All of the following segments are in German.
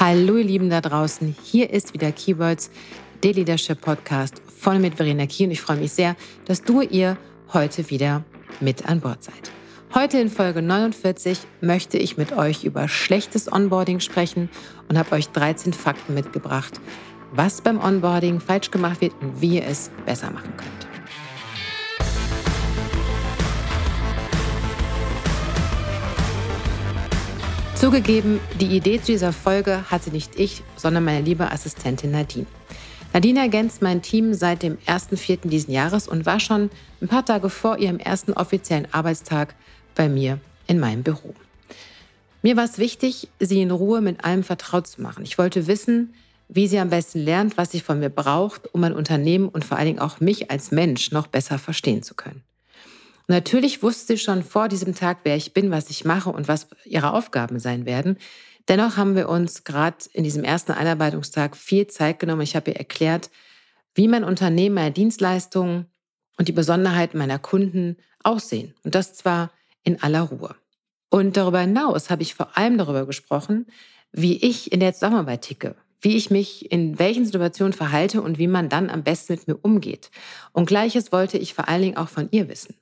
Hallo ihr Lieben da draußen, hier ist wieder Keywords, der Leadership Podcast von mit Verena Kie und ich freue mich sehr, dass du ihr heute wieder mit an Bord seid. Heute in Folge 49 möchte ich mit euch über schlechtes Onboarding sprechen und habe euch 13 Fakten mitgebracht, was beim Onboarding falsch gemacht wird und wie ihr es besser machen könnt. Zugegeben, die Idee zu dieser Folge hatte nicht ich, sondern meine liebe Assistentin Nadine. Nadine ergänzt mein Team seit dem 1.4. diesen Jahres und war schon ein paar Tage vor ihrem ersten offiziellen Arbeitstag bei mir in meinem Büro. Mir war es wichtig, sie in Ruhe mit allem vertraut zu machen. Ich wollte wissen, wie sie am besten lernt, was sie von mir braucht, um mein Unternehmen und vor allen Dingen auch mich als Mensch noch besser verstehen zu können. Natürlich wusste sie schon vor diesem Tag, wer ich bin, was ich mache und was ihre Aufgaben sein werden. Dennoch haben wir uns gerade in diesem ersten Einarbeitungstag viel Zeit genommen. Ich habe ihr erklärt, wie mein Unternehmen, meine Dienstleistungen und die Besonderheiten meiner Kunden aussehen. Und das zwar in aller Ruhe. Und darüber hinaus habe ich vor allem darüber gesprochen, wie ich in der Zusammenarbeit ticke, wie ich mich in welchen Situationen verhalte und wie man dann am besten mit mir umgeht. Und gleiches wollte ich vor allen Dingen auch von ihr wissen.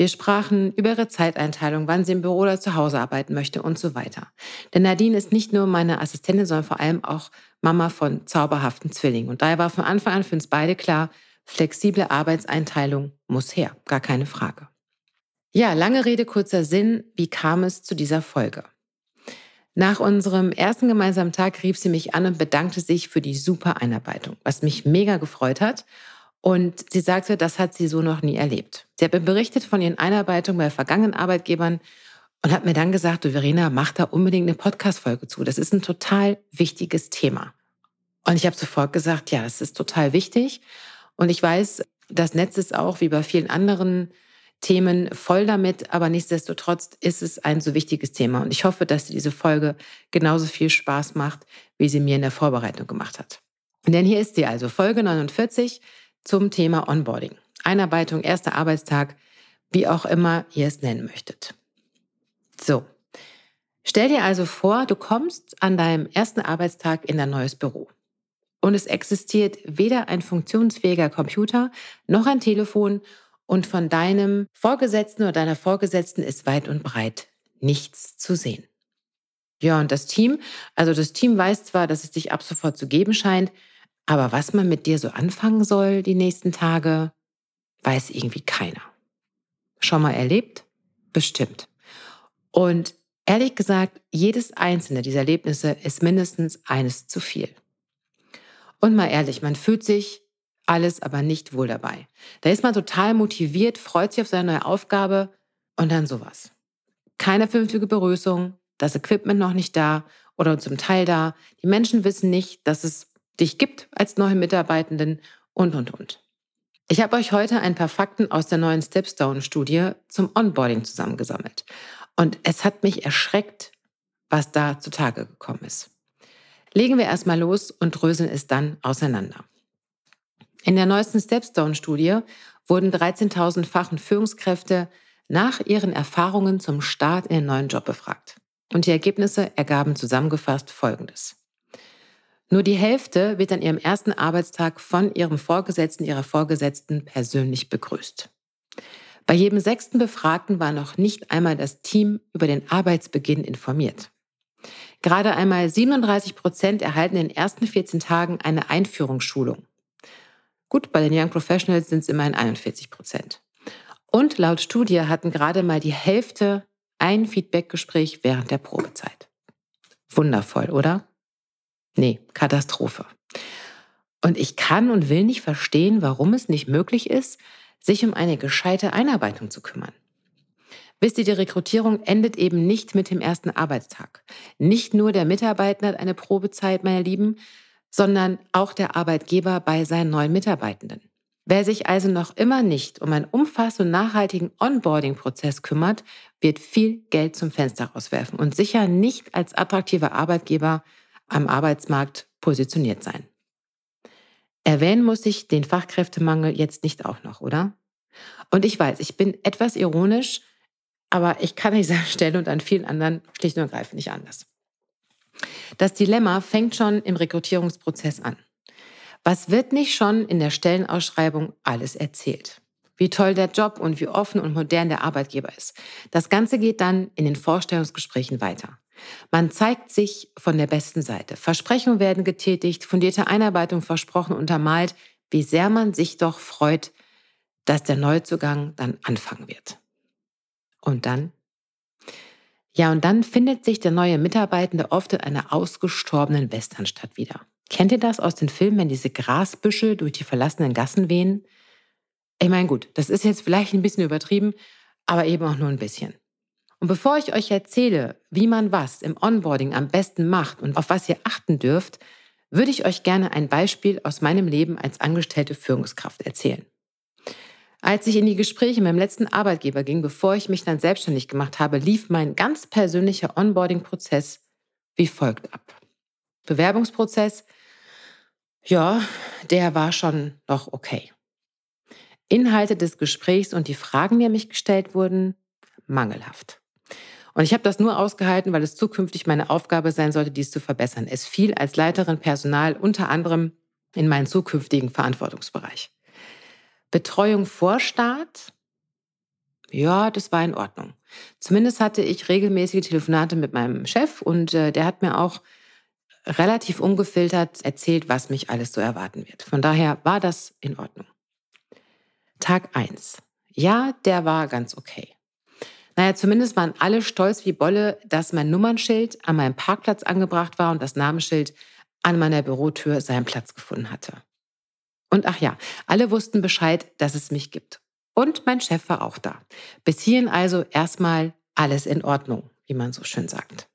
Wir sprachen über ihre Zeiteinteilung, wann sie im Büro oder zu Hause arbeiten möchte und so weiter. Denn Nadine ist nicht nur meine Assistentin, sondern vor allem auch Mama von zauberhaften Zwillingen. Und daher war von Anfang an für uns beide klar, flexible Arbeitseinteilung muss her, gar keine Frage. Ja, lange Rede, kurzer Sinn, wie kam es zu dieser Folge? Nach unserem ersten gemeinsamen Tag rief sie mich an und bedankte sich für die super Einarbeitung, was mich mega gefreut hat und sie sagte, das hat sie so noch nie erlebt. Sie hat mir berichtet von ihren Einarbeitungen bei vergangenen Arbeitgebern und hat mir dann gesagt, du Verena, mach da unbedingt eine Podcast-Folge zu. Das ist ein total wichtiges Thema. Und ich habe sofort gesagt, ja, das ist total wichtig. Und ich weiß, das Netz ist auch wie bei vielen anderen Themen voll damit, aber nichtsdestotrotz ist es ein so wichtiges Thema. Und ich hoffe, dass diese Folge genauso viel Spaß macht, wie sie mir in der Vorbereitung gemacht hat. Denn hier ist sie also, Folge 49 zum Thema Onboarding. Einarbeitung, erster Arbeitstag, wie auch immer ihr es nennen möchtet. So. Stell dir also vor, du kommst an deinem ersten Arbeitstag in dein neues Büro. Und es existiert weder ein funktionsfähiger Computer noch ein Telefon und von deinem Vorgesetzten oder deiner Vorgesetzten ist weit und breit nichts zu sehen. Ja, und das Team, also das Team weiß zwar, dass es dich ab sofort zu geben scheint, aber was man mit dir so anfangen soll die nächsten Tage, weiß irgendwie keiner. Schon mal erlebt? Bestimmt. Und ehrlich gesagt, jedes einzelne dieser Erlebnisse ist mindestens eines zu viel. Und mal ehrlich, man fühlt sich alles aber nicht wohl dabei. Da ist man total motiviert, freut sich auf seine neue Aufgabe und dann sowas. Keine vernünftige Begrüßung, das Equipment noch nicht da oder zum Teil da. Die Menschen wissen nicht, dass es dich gibt als neue Mitarbeitenden und, und, und. Ich habe euch heute ein paar Fakten aus der neuen Stepstone-Studie zum Onboarding zusammengesammelt. Und es hat mich erschreckt, was da zutage gekommen ist. Legen wir erstmal los und dröseln es dann auseinander. In der neuesten Stepstone-Studie wurden 13.000 Fach- und Führungskräfte nach ihren Erfahrungen zum Start in den neuen Job befragt. Und die Ergebnisse ergaben zusammengefasst Folgendes. Nur die Hälfte wird an ihrem ersten Arbeitstag von ihrem Vorgesetzten, ihrer Vorgesetzten persönlich begrüßt. Bei jedem sechsten Befragten war noch nicht einmal das Team über den Arbeitsbeginn informiert. Gerade einmal 37 Prozent erhalten in den ersten 14 Tagen eine Einführungsschulung. Gut, bei den Young Professionals sind es immerhin 41 Prozent. Und laut Studie hatten gerade mal die Hälfte ein Feedbackgespräch während der Probezeit. Wundervoll, oder? Nee, Katastrophe. Und ich kann und will nicht verstehen, warum es nicht möglich ist, sich um eine gescheite Einarbeitung zu kümmern. Wisst ihr, die Rekrutierung endet eben nicht mit dem ersten Arbeitstag. Nicht nur der Mitarbeiter hat eine Probezeit, meine Lieben, sondern auch der Arbeitgeber bei seinen neuen Mitarbeitenden. Wer sich also noch immer nicht um einen umfassenden und nachhaltigen Onboarding-Prozess kümmert, wird viel Geld zum Fenster rauswerfen und sicher nicht als attraktiver Arbeitgeber am Arbeitsmarkt positioniert sein. Erwähnen muss ich den Fachkräftemangel jetzt nicht auch noch, oder? Und ich weiß, ich bin etwas ironisch, aber ich kann an dieser Stelle und an vielen anderen schlicht und ergreifend nicht anders. Das Dilemma fängt schon im Rekrutierungsprozess an. Was wird nicht schon in der Stellenausschreibung alles erzählt? Wie toll der Job und wie offen und modern der Arbeitgeber ist. Das Ganze geht dann in den Vorstellungsgesprächen weiter. Man zeigt sich von der besten Seite. Versprechungen werden getätigt, fundierte Einarbeitung versprochen, untermalt, wie sehr man sich doch freut, dass der Neuzugang dann anfangen wird. Und dann? Ja, und dann findet sich der neue Mitarbeitende oft in einer ausgestorbenen Westernstadt wieder. Kennt ihr das aus den Filmen, wenn diese Grasbüsche durch die verlassenen Gassen wehen? Ich meine, gut, das ist jetzt vielleicht ein bisschen übertrieben, aber eben auch nur ein bisschen. Und bevor ich euch erzähle, wie man was im Onboarding am besten macht und auf was ihr achten dürft, würde ich euch gerne ein Beispiel aus meinem Leben als angestellte Führungskraft erzählen. Als ich in die Gespräche mit meinem letzten Arbeitgeber ging, bevor ich mich dann selbstständig gemacht habe, lief mein ganz persönlicher Onboarding-Prozess wie folgt ab. Bewerbungsprozess, ja, der war schon noch okay. Inhalte des Gesprächs und die Fragen, die an mich gestellt wurden, mangelhaft. Und ich habe das nur ausgehalten, weil es zukünftig meine Aufgabe sein sollte, dies zu verbessern. Es fiel als Leiterin Personal unter anderem in meinen zukünftigen Verantwortungsbereich. Betreuung vor Start? Ja, das war in Ordnung. Zumindest hatte ich regelmäßige Telefonate mit meinem Chef und äh, der hat mir auch relativ ungefiltert erzählt, was mich alles so erwarten wird. Von daher war das in Ordnung. Tag eins. Ja, der war ganz okay. Naja, zumindest waren alle stolz wie Bolle, dass mein Nummernschild an meinem Parkplatz angebracht war und das Namensschild an meiner Bürotür seinen Platz gefunden hatte. Und ach ja, alle wussten Bescheid, dass es mich gibt. Und mein Chef war auch da. Bis hierhin also erstmal alles in Ordnung, wie man so schön sagt.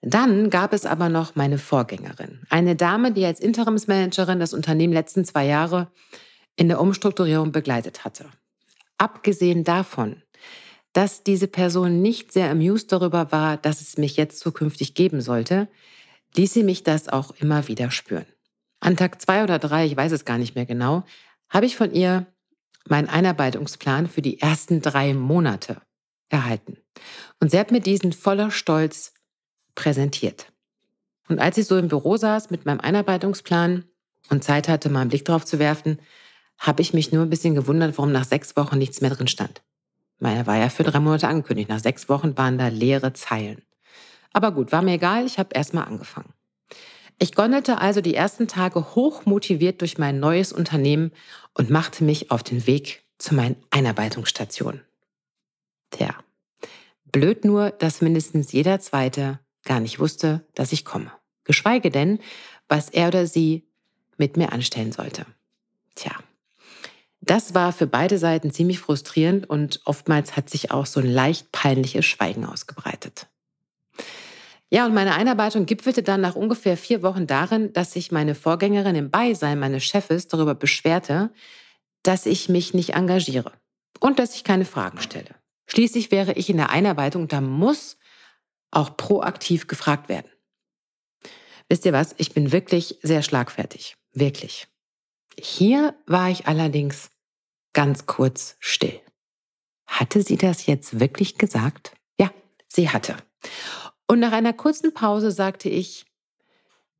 Dann gab es aber noch meine Vorgängerin, eine Dame, die als Interimsmanagerin das Unternehmen letzten zwei Jahre in der Umstrukturierung begleitet hatte. Abgesehen davon, dass diese Person nicht sehr amused darüber war, dass es mich jetzt zukünftig geben sollte, ließ sie mich das auch immer wieder spüren. An Tag zwei oder drei, ich weiß es gar nicht mehr genau, habe ich von ihr meinen Einarbeitungsplan für die ersten drei Monate erhalten. Und sie hat mir diesen voller Stolz präsentiert. Und als ich so im Büro saß mit meinem Einarbeitungsplan und Zeit hatte, mal einen Blick drauf zu werfen, habe ich mich nur ein bisschen gewundert, warum nach sechs Wochen nichts mehr drin stand. Er war ja für drei Monate angekündigt. Nach sechs Wochen waren da leere Zeilen. Aber gut, war mir egal, ich habe erstmal angefangen. Ich gondelte also die ersten Tage hoch motiviert durch mein neues Unternehmen und machte mich auf den Weg zu meinen Einarbeitungsstationen. Tja, blöd nur, dass mindestens jeder Zweite gar nicht wusste, dass ich komme. Geschweige denn, was er oder sie mit mir anstellen sollte. Tja, das war für beide Seiten ziemlich frustrierend und oftmals hat sich auch so ein leicht peinliches Schweigen ausgebreitet. Ja, und meine Einarbeitung gipfelte dann nach ungefähr vier Wochen darin, dass sich meine Vorgängerin im Beisein meines Chefes darüber beschwerte, dass ich mich nicht engagiere und dass ich keine Fragen stelle. Schließlich wäre ich in der Einarbeitung, da muss auch proaktiv gefragt werden. Wisst ihr was? Ich bin wirklich sehr schlagfertig. Wirklich. Hier war ich allerdings ganz kurz still. Hatte sie das jetzt wirklich gesagt? Ja, sie hatte. Und nach einer kurzen Pause sagte ich,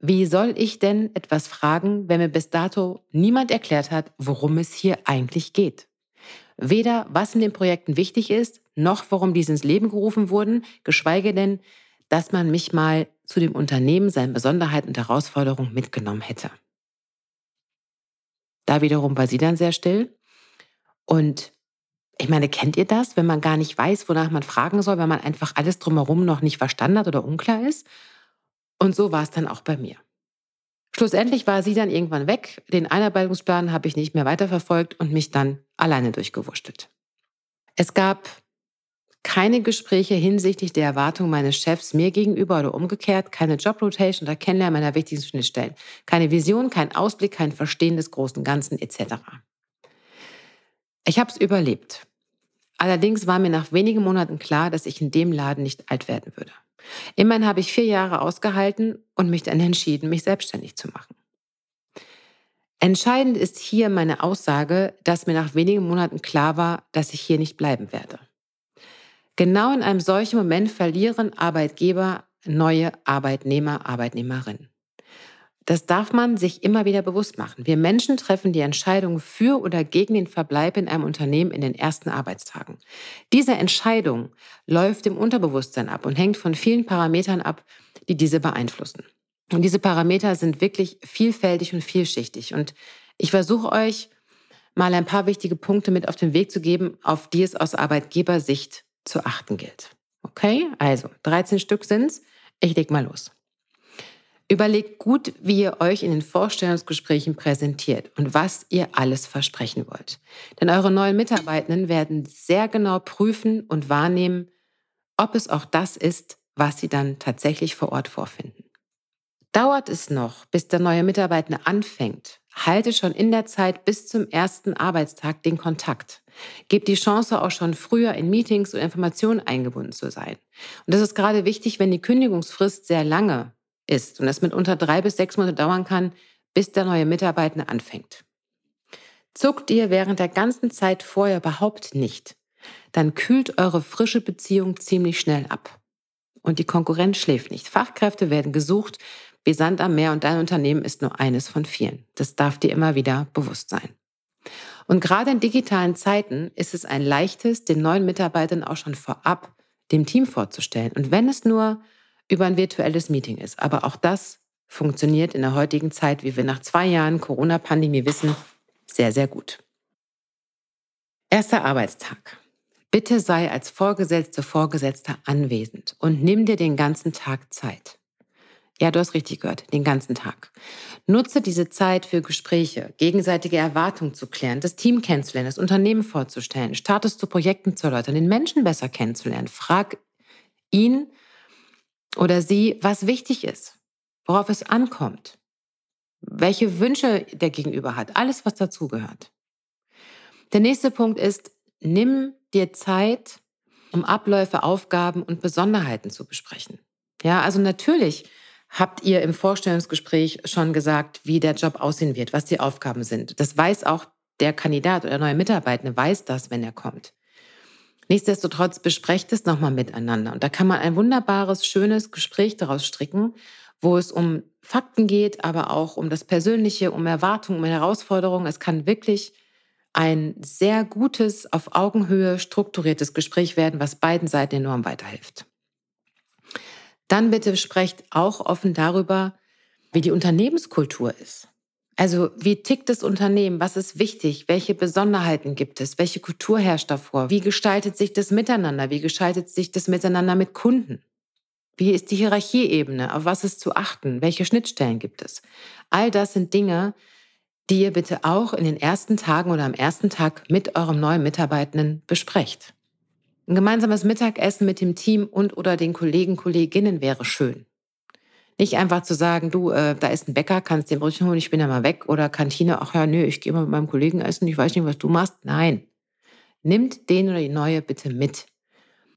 wie soll ich denn etwas fragen, wenn mir bis dato niemand erklärt hat, worum es hier eigentlich geht? Weder was in den Projekten wichtig ist, noch warum diese ins Leben gerufen wurden, geschweige denn, dass man mich mal zu dem Unternehmen, seinen Besonderheiten und Herausforderungen mitgenommen hätte. Da wiederum war sie dann sehr still. Und ich meine, kennt ihr das, wenn man gar nicht weiß, wonach man fragen soll, weil man einfach alles drumherum noch nicht verstanden hat oder unklar ist? Und so war es dann auch bei mir. Schlussendlich war sie dann irgendwann weg. Den Einarbeitungsplan habe ich nicht mehr weiterverfolgt und mich dann alleine durchgewurschtelt. Es gab keine Gespräche hinsichtlich der Erwartung meines Chefs mir gegenüber oder umgekehrt, keine Jobrotation oder Kennenlernen meiner wichtigsten Schnittstellen, keine Vision, kein Ausblick, kein Verstehen des großen Ganzen etc. Ich habe es überlebt. Allerdings war mir nach wenigen Monaten klar, dass ich in dem Laden nicht alt werden würde. Immerhin habe ich vier Jahre ausgehalten und mich dann entschieden, mich selbstständig zu machen. Entscheidend ist hier meine Aussage, dass mir nach wenigen Monaten klar war, dass ich hier nicht bleiben werde. Genau in einem solchen Moment verlieren Arbeitgeber neue Arbeitnehmer, Arbeitnehmerinnen. Das darf man sich immer wieder bewusst machen. Wir Menschen treffen die Entscheidung für oder gegen den Verbleib in einem Unternehmen in den ersten Arbeitstagen. Diese Entscheidung läuft im Unterbewusstsein ab und hängt von vielen Parametern ab, die diese beeinflussen. Und diese Parameter sind wirklich vielfältig und vielschichtig. Und ich versuche euch mal ein paar wichtige Punkte mit auf den Weg zu geben, auf die es aus Arbeitgebersicht zu achten gilt. Okay, also 13 Stück sind's. Ich leg mal los. Überlegt gut, wie ihr euch in den Vorstellungsgesprächen präsentiert und was ihr alles versprechen wollt. Denn eure neuen Mitarbeitenden werden sehr genau prüfen und wahrnehmen, ob es auch das ist, was sie dann tatsächlich vor Ort vorfinden. Dauert es noch, bis der neue Mitarbeitende anfängt, halte schon in der Zeit bis zum ersten Arbeitstag den Kontakt. Gebt die Chance auch schon früher in Meetings und Informationen eingebunden zu sein. Und das ist gerade wichtig, wenn die Kündigungsfrist sehr lange ist und es mitunter drei bis sechs Monate dauern kann, bis der neue Mitarbeitende anfängt. Zuckt ihr während der ganzen Zeit vorher überhaupt nicht, dann kühlt eure frische Beziehung ziemlich schnell ab. Und die Konkurrenz schläft nicht. Fachkräfte werden gesucht wie Sand am Meer und dein Unternehmen ist nur eines von vielen. Das darf dir immer wieder bewusst sein. Und gerade in digitalen Zeiten ist es ein leichtes, den neuen Mitarbeitern auch schon vorab dem Team vorzustellen. Und wenn es nur über ein virtuelles Meeting ist. Aber auch das funktioniert in der heutigen Zeit, wie wir nach zwei Jahren Corona-Pandemie wissen, sehr, sehr gut. Erster Arbeitstag. Bitte sei als Vorgesetzte, Vorgesetzter anwesend und nimm dir den ganzen Tag Zeit. Ja, du hast richtig gehört, den ganzen Tag. Nutze diese Zeit für Gespräche, gegenseitige Erwartungen zu klären, das Team kennenzulernen, das Unternehmen vorzustellen, Status zu Projekten zu erläutern, den Menschen besser kennenzulernen. Frag ihn oder sie, was wichtig ist, worauf es ankommt, welche Wünsche der Gegenüber hat, alles, was dazugehört. Der nächste Punkt ist, nimm dir Zeit, um Abläufe, Aufgaben und Besonderheiten zu besprechen. Ja, also natürlich habt ihr im Vorstellungsgespräch schon gesagt, wie der Job aussehen wird, was die Aufgaben sind. Das weiß auch der Kandidat oder neue Mitarbeitende, weiß das, wenn er kommt. Nichtsdestotrotz besprecht es nochmal miteinander. Und da kann man ein wunderbares, schönes Gespräch daraus stricken, wo es um Fakten geht, aber auch um das Persönliche, um Erwartungen, um Herausforderungen. Es kann wirklich ein sehr gutes, auf Augenhöhe strukturiertes Gespräch werden, was beiden Seiten enorm weiterhilft. Dann bitte sprecht auch offen darüber, wie die Unternehmenskultur ist. Also wie tickt das Unternehmen? Was ist wichtig? Welche Besonderheiten gibt es? Welche Kultur herrscht davor? Wie gestaltet sich das Miteinander? Wie gestaltet sich das Miteinander mit Kunden? Wie ist die Hierarchieebene? Auf was ist zu achten? Welche Schnittstellen gibt es? All das sind Dinge, die ihr bitte auch in den ersten Tagen oder am ersten Tag mit eurem neuen Mitarbeitenden besprecht. Ein gemeinsames Mittagessen mit dem Team und oder den Kollegen, Kolleginnen wäre schön. Nicht einfach zu sagen, du, äh, da ist ein Bäcker, kannst den Brötchen holen, ich bin ja mal weg. Oder Kantine, ach ja, nö, ich gehe mal mit meinem Kollegen essen, ich weiß nicht, was du machst. Nein. Nimmt den oder die neue bitte mit.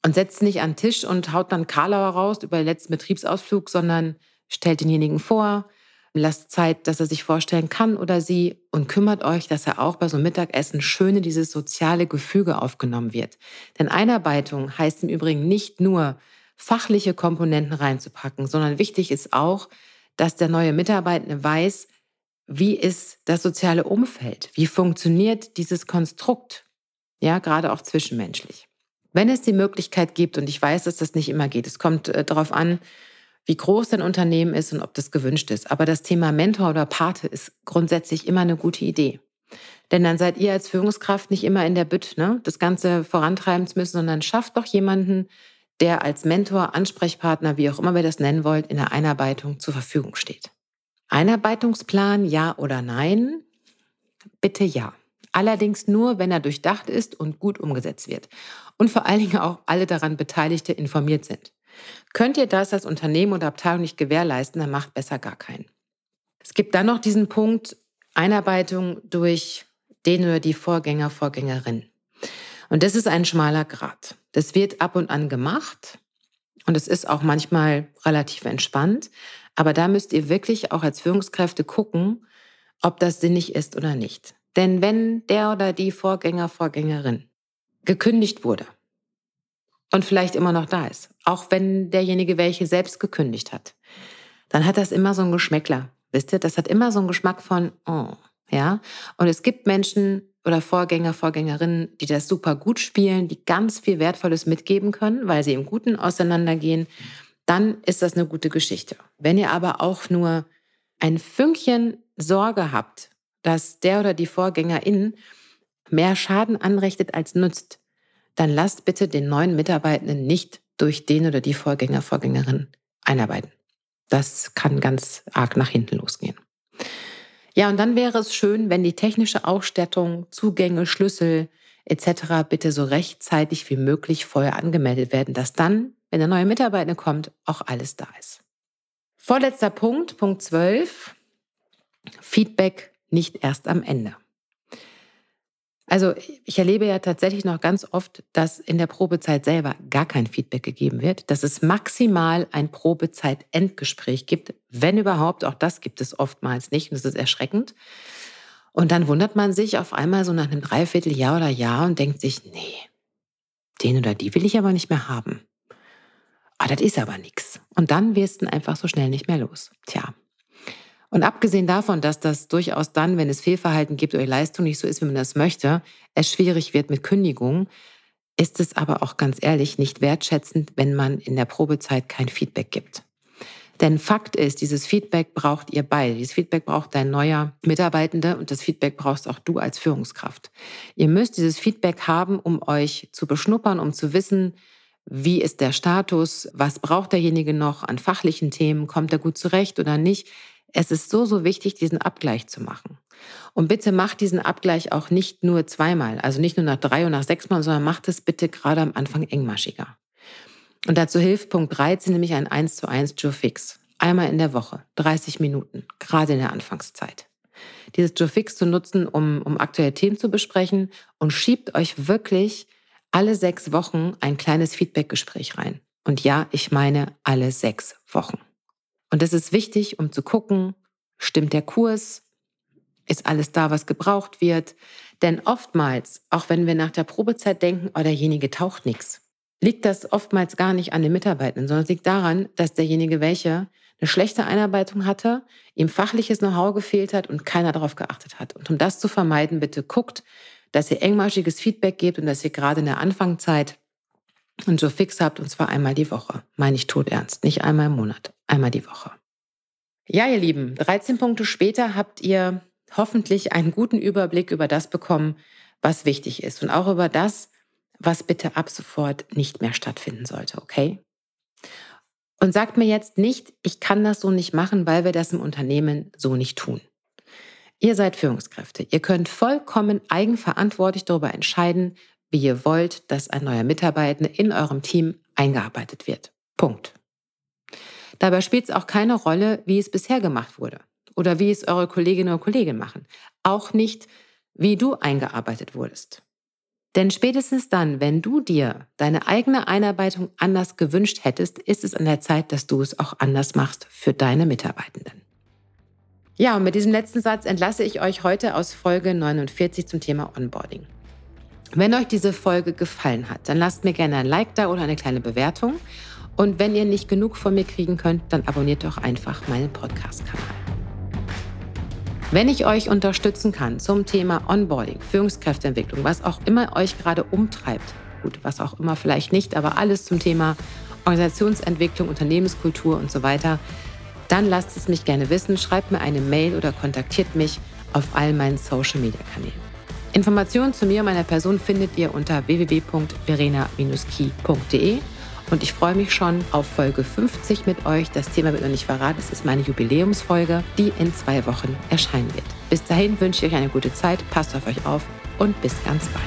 Und setzt nicht an den Tisch und haut dann Karlauer raus über den letzten Betriebsausflug, sondern stellt denjenigen vor, lasst Zeit, dass er sich vorstellen kann oder sie und kümmert euch, dass er auch bei so einem Mittagessen schön in dieses soziale Gefüge aufgenommen wird. Denn Einarbeitung heißt im Übrigen nicht nur, fachliche Komponenten reinzupacken, sondern wichtig ist auch, dass der neue Mitarbeitende weiß, wie ist das soziale Umfeld? Wie funktioniert dieses Konstrukt? Ja, gerade auch zwischenmenschlich. Wenn es die Möglichkeit gibt, und ich weiß, dass das nicht immer geht, es kommt äh, darauf an, wie groß dein Unternehmen ist und ob das gewünscht ist. Aber das Thema Mentor oder Pate ist grundsätzlich immer eine gute Idee. Denn dann seid ihr als Führungskraft nicht immer in der Bütt, ne, das Ganze vorantreiben zu müssen, sondern schafft doch jemanden, der als Mentor, Ansprechpartner, wie auch immer wir das nennen wollt, in der Einarbeitung zur Verfügung steht. Einarbeitungsplan, ja oder nein? Bitte ja. Allerdings nur, wenn er durchdacht ist und gut umgesetzt wird. Und vor allen Dingen auch alle daran Beteiligte informiert sind. Könnt ihr das als Unternehmen oder Abteilung nicht gewährleisten, dann macht besser gar keinen. Es gibt dann noch diesen Punkt Einarbeitung durch den oder die Vorgänger, Vorgängerin. Und das ist ein schmaler Grat. Das wird ab und an gemacht und es ist auch manchmal relativ entspannt. Aber da müsst ihr wirklich auch als Führungskräfte gucken, ob das sinnig ist oder nicht. Denn wenn der oder die Vorgänger, Vorgängerin gekündigt wurde und vielleicht immer noch da ist, auch wenn derjenige welche selbst gekündigt hat, dann hat das immer so ein Geschmäckler. Wisst ihr, das hat immer so einen Geschmack von, oh, ja. Und es gibt Menschen oder Vorgänger, Vorgängerinnen, die das super gut spielen, die ganz viel Wertvolles mitgeben können, weil sie im Guten auseinandergehen. Dann ist das eine gute Geschichte. Wenn ihr aber auch nur ein Fünkchen Sorge habt, dass der oder die Vorgängerin mehr Schaden anrichtet als nützt, dann lasst bitte den neuen Mitarbeitenden nicht durch den oder die Vorgänger, Vorgängerin einarbeiten. Das kann ganz arg nach hinten losgehen. Ja, und dann wäre es schön, wenn die technische Ausstattung, Zugänge, Schlüssel etc. bitte so rechtzeitig wie möglich vorher angemeldet werden, dass dann, wenn der neue Mitarbeiter kommt, auch alles da ist. Vorletzter Punkt, Punkt 12. Feedback nicht erst am Ende. Also ich erlebe ja tatsächlich noch ganz oft, dass in der Probezeit selber gar kein Feedback gegeben wird, dass es maximal ein Probezeit-Endgespräch gibt, wenn überhaupt. Auch das gibt es oftmals nicht und das ist erschreckend. Und dann wundert man sich auf einmal so nach einem Dreivierteljahr oder Jahr und denkt sich, nee, den oder die will ich aber nicht mehr haben. Ah, das ist aber nichts. Und dann wirst du einfach so schnell nicht mehr los. Tja, und abgesehen davon, dass das durchaus dann, wenn es Fehlverhalten gibt oder die Leistung nicht so ist, wie man das möchte, es schwierig wird mit Kündigung, ist es aber auch ganz ehrlich nicht wertschätzend, wenn man in der Probezeit kein Feedback gibt. Denn Fakt ist, dieses Feedback braucht ihr beide. Dieses Feedback braucht dein neuer Mitarbeitende und das Feedback brauchst auch du als Führungskraft. Ihr müsst dieses Feedback haben, um euch zu beschnuppern, um zu wissen, wie ist der Status, was braucht derjenige noch an fachlichen Themen, kommt er gut zurecht oder nicht. Es ist so, so wichtig, diesen Abgleich zu machen. Und bitte macht diesen Abgleich auch nicht nur zweimal, also nicht nur nach drei und nach sechs Mal, sondern macht es bitte gerade am Anfang engmaschiger. Und dazu hilft Punkt 13 nämlich ein 1 zu 1 Joe Fix. Einmal in der Woche, 30 Minuten, gerade in der Anfangszeit. Dieses Joe Fix zu nutzen, um, um aktuelle Themen zu besprechen und schiebt euch wirklich alle sechs Wochen ein kleines Feedbackgespräch rein. Und ja, ich meine alle sechs Wochen. Und das ist wichtig, um zu gucken, stimmt der Kurs? Ist alles da, was gebraucht wird? Denn oftmals, auch wenn wir nach der Probezeit denken, oh, derjenige taucht nichts, liegt das oftmals gar nicht an den Mitarbeitenden, sondern liegt daran, dass derjenige welche eine schlechte Einarbeitung hatte, ihm fachliches Know-how gefehlt hat und keiner darauf geachtet hat. Und um das zu vermeiden, bitte guckt, dass ihr engmaschiges Feedback gebt und dass ihr gerade in der Anfangszeit und so fix habt, und zwar einmal die Woche. Meine ich tot ernst, nicht einmal im Monat, einmal die Woche. Ja, ihr Lieben, 13 Punkte später habt ihr hoffentlich einen guten Überblick über das bekommen, was wichtig ist und auch über das, was bitte ab sofort nicht mehr stattfinden sollte, okay? Und sagt mir jetzt nicht, ich kann das so nicht machen, weil wir das im Unternehmen so nicht tun. Ihr seid Führungskräfte. Ihr könnt vollkommen eigenverantwortlich darüber entscheiden, wie ihr wollt, dass ein neuer Mitarbeiter in eurem Team eingearbeitet wird. Punkt. Dabei spielt es auch keine Rolle, wie es bisher gemacht wurde oder wie es eure Kolleginnen und Kollegen machen. Auch nicht, wie du eingearbeitet wurdest. Denn spätestens dann, wenn du dir deine eigene Einarbeitung anders gewünscht hättest, ist es an der Zeit, dass du es auch anders machst für deine Mitarbeitenden. Ja, und mit diesem letzten Satz entlasse ich euch heute aus Folge 49 zum Thema Onboarding. Wenn euch diese Folge gefallen hat, dann lasst mir gerne ein Like da oder eine kleine Bewertung. Und wenn ihr nicht genug von mir kriegen könnt, dann abonniert doch einfach meinen Podcast-Kanal. Wenn ich euch unterstützen kann zum Thema Onboarding, Führungskräfteentwicklung, was auch immer euch gerade umtreibt, gut, was auch immer vielleicht nicht, aber alles zum Thema Organisationsentwicklung, Unternehmenskultur und so weiter, dann lasst es mich gerne wissen, schreibt mir eine Mail oder kontaktiert mich auf all meinen Social-Media-Kanälen. Informationen zu mir und meiner Person findet ihr unter www.verena-key.de. Und ich freue mich schon auf Folge 50 mit euch. Das Thema wird noch nicht verraten. Es ist meine Jubiläumsfolge, die in zwei Wochen erscheinen wird. Bis dahin wünsche ich euch eine gute Zeit, passt auf euch auf und bis ganz bald.